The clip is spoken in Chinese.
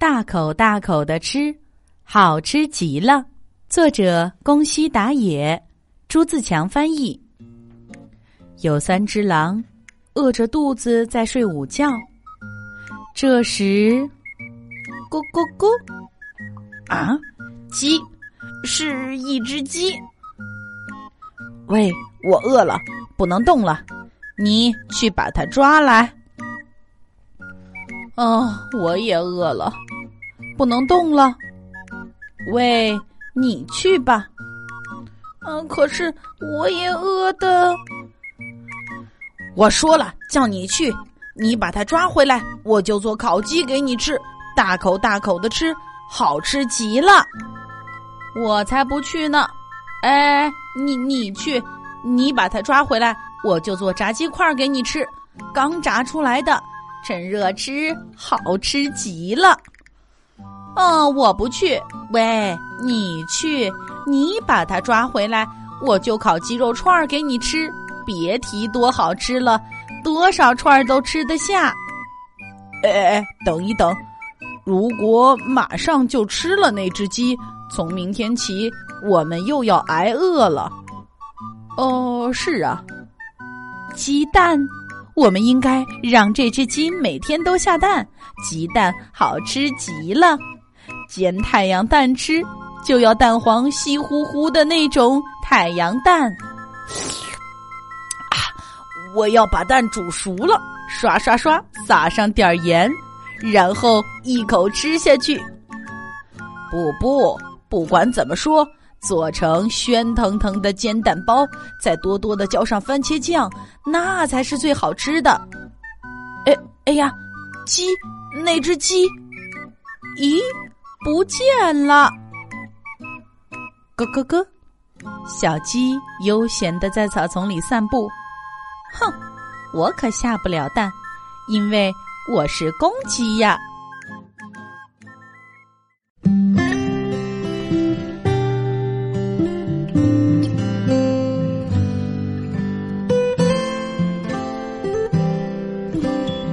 大口大口的吃，好吃极了。作者：宫西达也，朱自强翻译。有三只狼，饿着肚子在睡午觉。这时，咕咕咕，啊，鸡，是一只鸡。喂，我饿了，不能动了，你去把它抓来。嗯，我也饿了，不能动了。喂，你去吧。嗯，可是我也饿的。我说了，叫你去，你把它抓回来，我就做烤鸡给你吃，大口大口的吃，好吃极了。我才不去呢！哎，你你去，你把它抓回来，我就做炸鸡块给你吃，刚炸出来的。趁热吃，好吃极了。哦，我不去。喂，你去，你把它抓回来，我就烤鸡肉串儿给你吃。别提多好吃了，多少串儿都吃得下。哎哎哎，等一等，如果马上就吃了那只鸡，从明天起我们又要挨饿了。哦，是啊，鸡蛋。我们应该让这只鸡每天都下蛋，鸡蛋好吃极了。煎太阳蛋吃，就要蛋黄稀乎乎的那种太阳蛋。啊，我要把蛋煮熟了，刷刷刷，撒上点盐，然后一口吃下去。不不，不管怎么说。做成鲜腾腾的煎蛋包，再多多的浇上番茄酱，那才是最好吃的。哎哎呀，鸡，那只鸡，咦，不见了！咯咯咯，小鸡悠闲的在草丛里散步。哼，我可下不了蛋，因为我是公鸡呀。